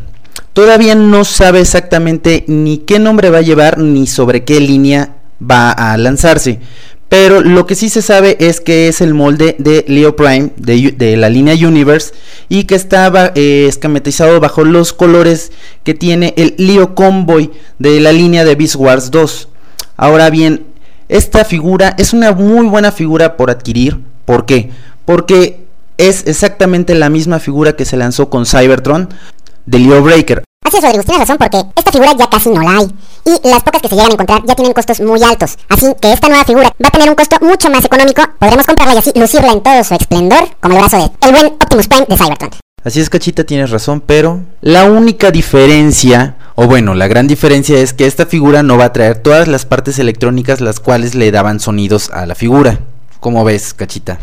Todavía no sabe exactamente ni qué nombre va a llevar ni sobre qué línea va a lanzarse. Pero lo que sí se sabe es que es el molde de Leo Prime de, la línea Universe y que está eh, esquematizado bajo los colores que tiene el Leo Convoy de la línea de Beast Wars 2. Ahora bien, esta figura es una muy buena figura por adquirir. ¿Por qué? Porque es exactamente la misma figura que se lanzó con Cybertron de Leo Breaker. Así es, Rodrigo, tienes razón porque esta figura ya casi no la hay. Y las pocas que se llegan a encontrar ya tienen costos muy altos. Así que esta nueva figura va a tener un costo mucho más económico. Podremos comprarla y así lucirla en todo su esplendor, como el brazo de el buen Optimus Prime de Cybertron. Así es, Cachita, tienes razón, pero la única diferencia, o bueno, la gran diferencia es que esta figura no va a traer todas las partes electrónicas las cuales le daban sonidos a la figura. ¿Cómo ves, Cachita?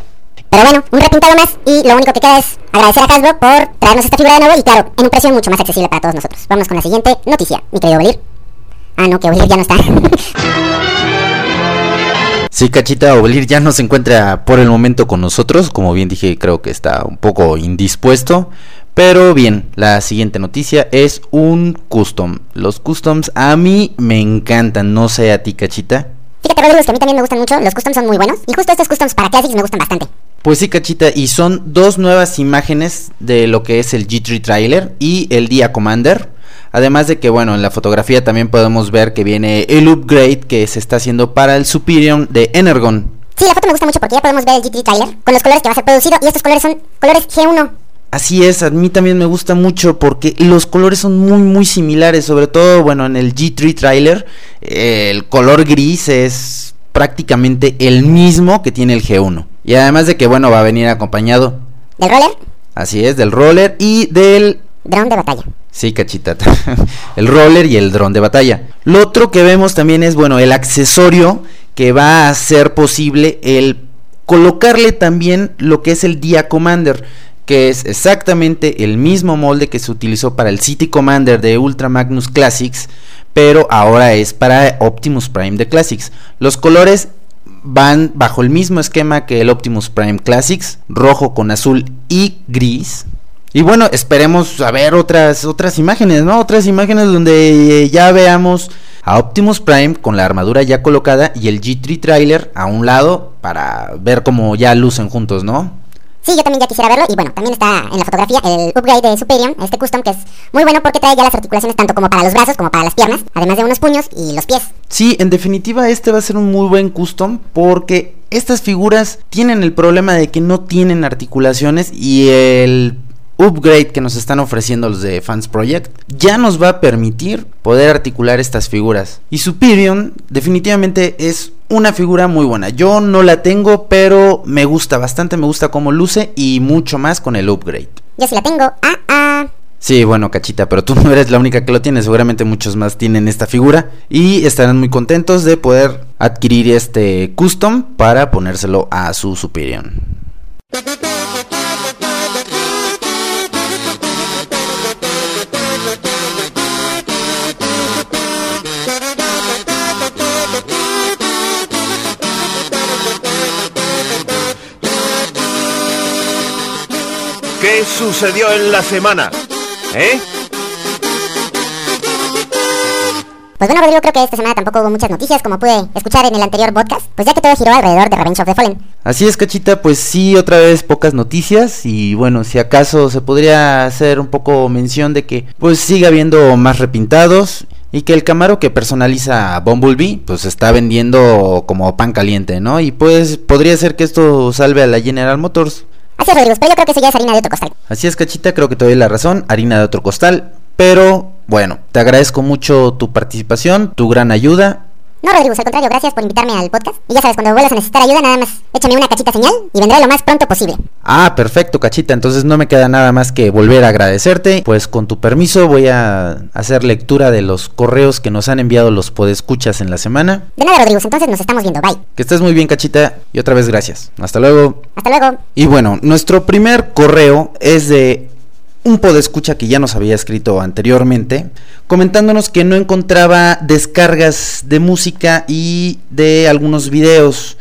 Pero bueno, un repintado más y lo único que queda es agradecer a Hasbro por traernos esta figura de nuevo y claro, en un precio mucho más accesible para todos nosotros. Vamos con la siguiente noticia, mi querido Belir. Ah, no, que Belir ya no está. Sí, Cachita Obelir ya no se encuentra por el momento con nosotros. Como bien dije, creo que está un poco indispuesto. Pero bien, la siguiente noticia es un custom. Los customs a mí me encantan, no sé a ti, Cachita. Fíjate, Rodrigo, que a mí también me gustan mucho, los customs son muy buenos, y justo estos customs para Classics me gustan bastante. Pues sí, cachita, y son dos nuevas imágenes de lo que es el G3 Trailer y el Dia Commander. Además de que, bueno, en la fotografía también podemos ver que viene el upgrade que se está haciendo para el Superior de Energon. Sí, la foto me gusta mucho porque ya podemos ver el G3 Trailer con los colores que va a ser producido, y estos colores son colores G1. Así es, a mí también me gusta mucho porque los colores son muy muy similares, sobre todo bueno en el G3 trailer eh, el color gris es prácticamente el mismo que tiene el G1. Y además de que bueno va a venir acompañado ¿Del roller? Así es, del roller y del Drone de batalla. Sí, cachita. el roller y el dron de batalla. Lo otro que vemos también es, bueno, el accesorio que va a hacer posible el colocarle también lo que es el Dia Commander que es exactamente el mismo molde que se utilizó para el City Commander de Ultra Magnus Classics, pero ahora es para Optimus Prime de Classics. Los colores van bajo el mismo esquema que el Optimus Prime Classics, rojo con azul y gris. Y bueno, esperemos a ver otras otras imágenes, ¿no? Otras imágenes donde ya veamos a Optimus Prime con la armadura ya colocada y el G3 trailer a un lado para ver cómo ya lucen juntos, ¿no? Sí, yo también ya quisiera verlo. Y bueno, también está en la fotografía el upgrade de Superior, este custom, que es muy bueno porque trae ya las articulaciones tanto como para los brazos como para las piernas, además de unos puños y los pies. Sí, en definitiva este va a ser un muy buen custom porque estas figuras tienen el problema de que no tienen articulaciones y el upgrade que nos están ofreciendo los de Fans Project ya nos va a permitir poder articular estas figuras. Y Superior definitivamente es una figura muy buena. Yo no la tengo, pero me gusta bastante, me gusta cómo luce y mucho más con el upgrade. Yo sí la tengo. Ah, ah. Sí, bueno, cachita, pero tú no eres la única que lo tiene, seguramente muchos más tienen esta figura y estarán muy contentos de poder adquirir este custom para ponérselo a su Superior. ¿Qué sucedió en la semana? ¿Eh? Pues bueno, Rodrigo, creo que esta semana tampoco hubo muchas noticias, como pude escuchar en el anterior podcast, pues ya que todo giró alrededor de Revenge of the Fallen. Así es, Cachita, pues sí, otra vez pocas noticias y bueno, si acaso se podría hacer un poco mención de que pues sigue habiendo más repintados y que el Camaro que personaliza Bumblebee pues está vendiendo como pan caliente, ¿no? Y pues podría ser que esto salve a la General Motors. Así es, Rodrigo, pero yo creo que eso ya harina de otro costal. Así es, Cachita, creo que te doy la razón, harina de otro costal. Pero bueno, te agradezco mucho tu participación, tu gran ayuda. No, Rodrigo, al contrario, gracias por invitarme al podcast. Y ya sabes, cuando vuelvas a necesitar ayuda, nada más échame una cachita señal y vendré lo más pronto posible. Ah, perfecto, Cachita. Entonces no me queda nada más que volver a agradecerte. Pues con tu permiso voy a hacer lectura de los correos que nos han enviado los podescuchas en la semana. De nada, Rodrigo, entonces nos estamos viendo. Bye. Que estés muy bien, Cachita. Y otra vez gracias. Hasta luego. Hasta luego. Y bueno, nuestro primer correo es de un podescucha que ya nos había escrito anteriormente, comentándonos que no encontraba descargas de música y de algunos videos.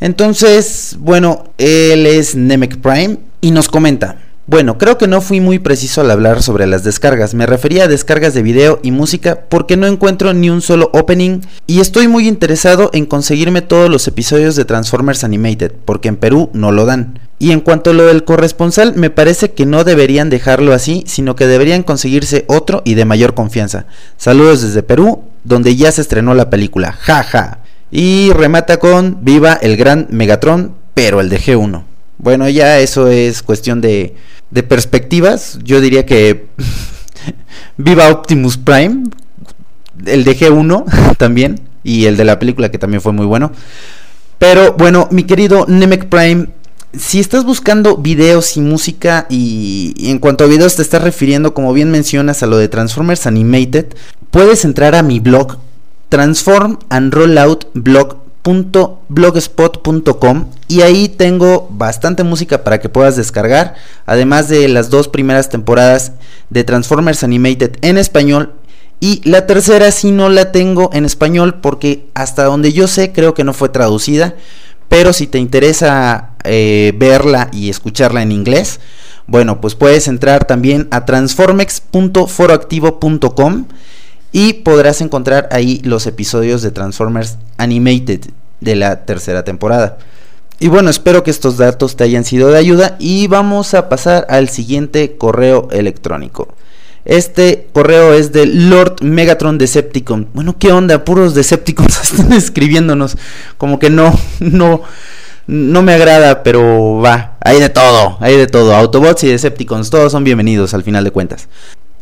Entonces, bueno, él es Nemec Prime y nos comenta. Bueno, creo que no fui muy preciso al hablar sobre las descargas. Me refería a descargas de video y música porque no encuentro ni un solo opening y estoy muy interesado en conseguirme todos los episodios de Transformers Animated porque en Perú no lo dan. Y en cuanto a lo del corresponsal, me parece que no deberían dejarlo así, sino que deberían conseguirse otro y de mayor confianza. Saludos desde Perú, donde ya se estrenó la película. Jaja. Y remata con Viva el gran Megatron, pero el de G1. Bueno, ya eso es cuestión de, perspectivas. Yo diría que Viva Optimus Prime, el de G1 también, y el de la película que también fue muy bueno. Pero bueno, mi querido Nemec Prime, si estás buscando videos y música y, en cuanto a videos te estás refiriendo, como bien mencionas, a lo de Transformers Animated, puedes entrar a mi blog transformandrolloutblog.blogspot.com y ahí tengo bastante música para que puedas descargar, además de las dos primeras temporadas de Transformers Animated en español y la tercera si no la tengo en español porque hasta donde yo sé creo que no fue traducida. Pero si te interesa eh, verla y escucharla en inglés, bueno, pues puedes entrar también a transformex.foroactivo.com y podrás encontrar ahí los episodios de Transformers Animated de la tercera temporada. Y bueno, espero que estos datos te hayan sido de ayuda y vamos a pasar al siguiente correo electrónico. Este correo es de Lord Megatron Decepticon. Bueno, ¿qué onda? Puros Decepticons están escribiéndonos. Como que no, no, no me agrada, pero va. Hay de todo, hay de todo. Autobots y Decepticons, todos son bienvenidos al final de cuentas.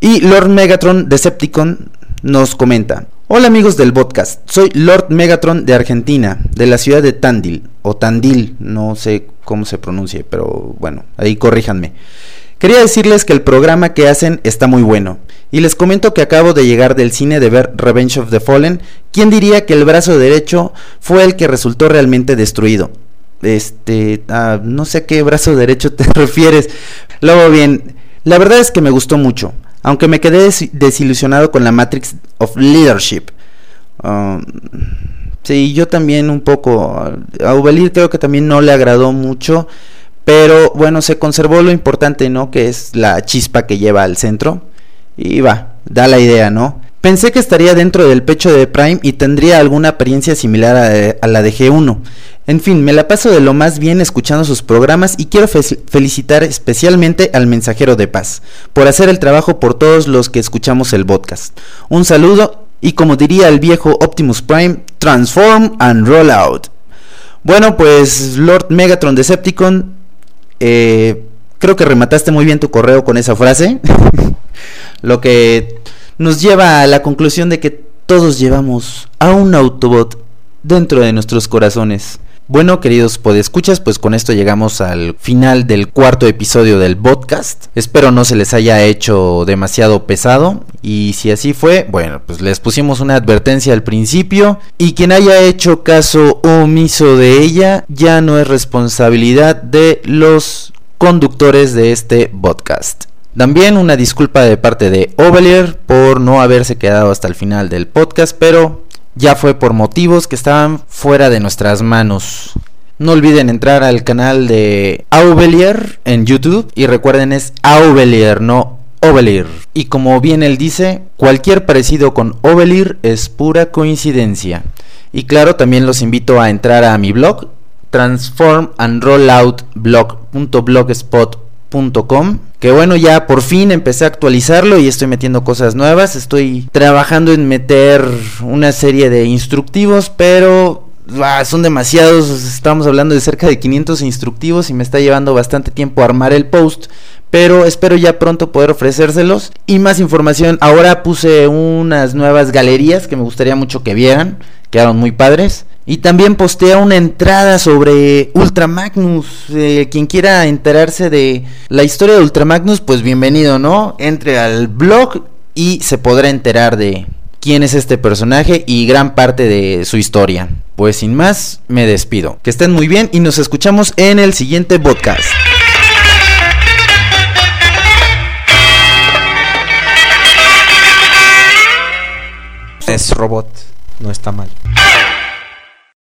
Y Lord Megatron Decepticon nos comenta. Hola amigos del podcast, soy Lord Megatron de Argentina, de la ciudad de Tandil, o Tandil, no sé cómo se pronuncie, pero bueno, ahí corríjanme. Quería decirles que el programa que hacen está muy bueno. Y les comento que acabo de llegar del cine de ver Revenge of the Fallen. ¿Quién diría que el brazo derecho fue el que resultó realmente destruido? Este, ah, no sé a qué brazo derecho te refieres. Luego bien, la verdad es que me gustó mucho. Aunque me quedé desilusionado con la Matrix of Leadership. Um, sí, yo también un poco. A Ubelir creo que también no le agradó mucho. Pero bueno, se conservó lo importante, ¿no? Que es la chispa que lleva al centro. Y va, da la idea, ¿no? Pensé que estaría dentro del pecho de Prime y tendría alguna apariencia similar a, la de G1. En fin, me la paso de lo más bien escuchando sus programas y quiero felicitar especialmente al mensajero de paz por hacer el trabajo por todos los que escuchamos el podcast. Un saludo y como diría el viejo Optimus Prime, transform and roll out. Bueno, pues Lord Megatron Decepticon, eh, creo que remataste muy bien tu correo con esa frase. Lo que nos lleva a la conclusión de que todos llevamos a un Autobot dentro de nuestros corazones. Bueno, queridos podescuchas, pues con esto llegamos al final del cuarto episodio del podcast. Espero no se les haya hecho demasiado pesado. Y si así fue, bueno, pues les pusimos una advertencia al principio. Y quien haya hecho caso omiso de ella, ya no es responsabilidad de los conductores de este podcast. También una disculpa de parte de Ovelier por no haberse quedado hasta el final del podcast, pero ya fue por motivos que estaban fuera de nuestras manos. No olviden entrar al canal de Aubelier en YouTube y recuerden es Aubelier, no Ovelier. Y como bien él dice, cualquier parecido con Ovelier es pura coincidencia. Y claro, también los invito a entrar a mi blog transformandrolloutblog.blogspot.com que bueno, ya por fin empecé a actualizarlo y estoy metiendo cosas nuevas. Estoy trabajando en meter una serie de instructivos, pero son demasiados. Estamos hablando de cerca de 500 instructivos y me está llevando bastante tiempo armar el post. Pero espero ya pronto poder ofrecérselos. Y más información. Ahora puse unas nuevas galerías que me gustaría mucho que vieran. Quedaron muy padres. Y también postea una entrada sobre Ultramagnus. Eh, quien quiera enterarse de la historia de Ultramagnus, pues bienvenido, ¿no? Entre al blog y se podrá enterar de quién es este personaje y gran parte de su historia. Pues sin más, me despido. Que estén muy bien y nos escuchamos en el siguiente podcast. Es robot, no está mal.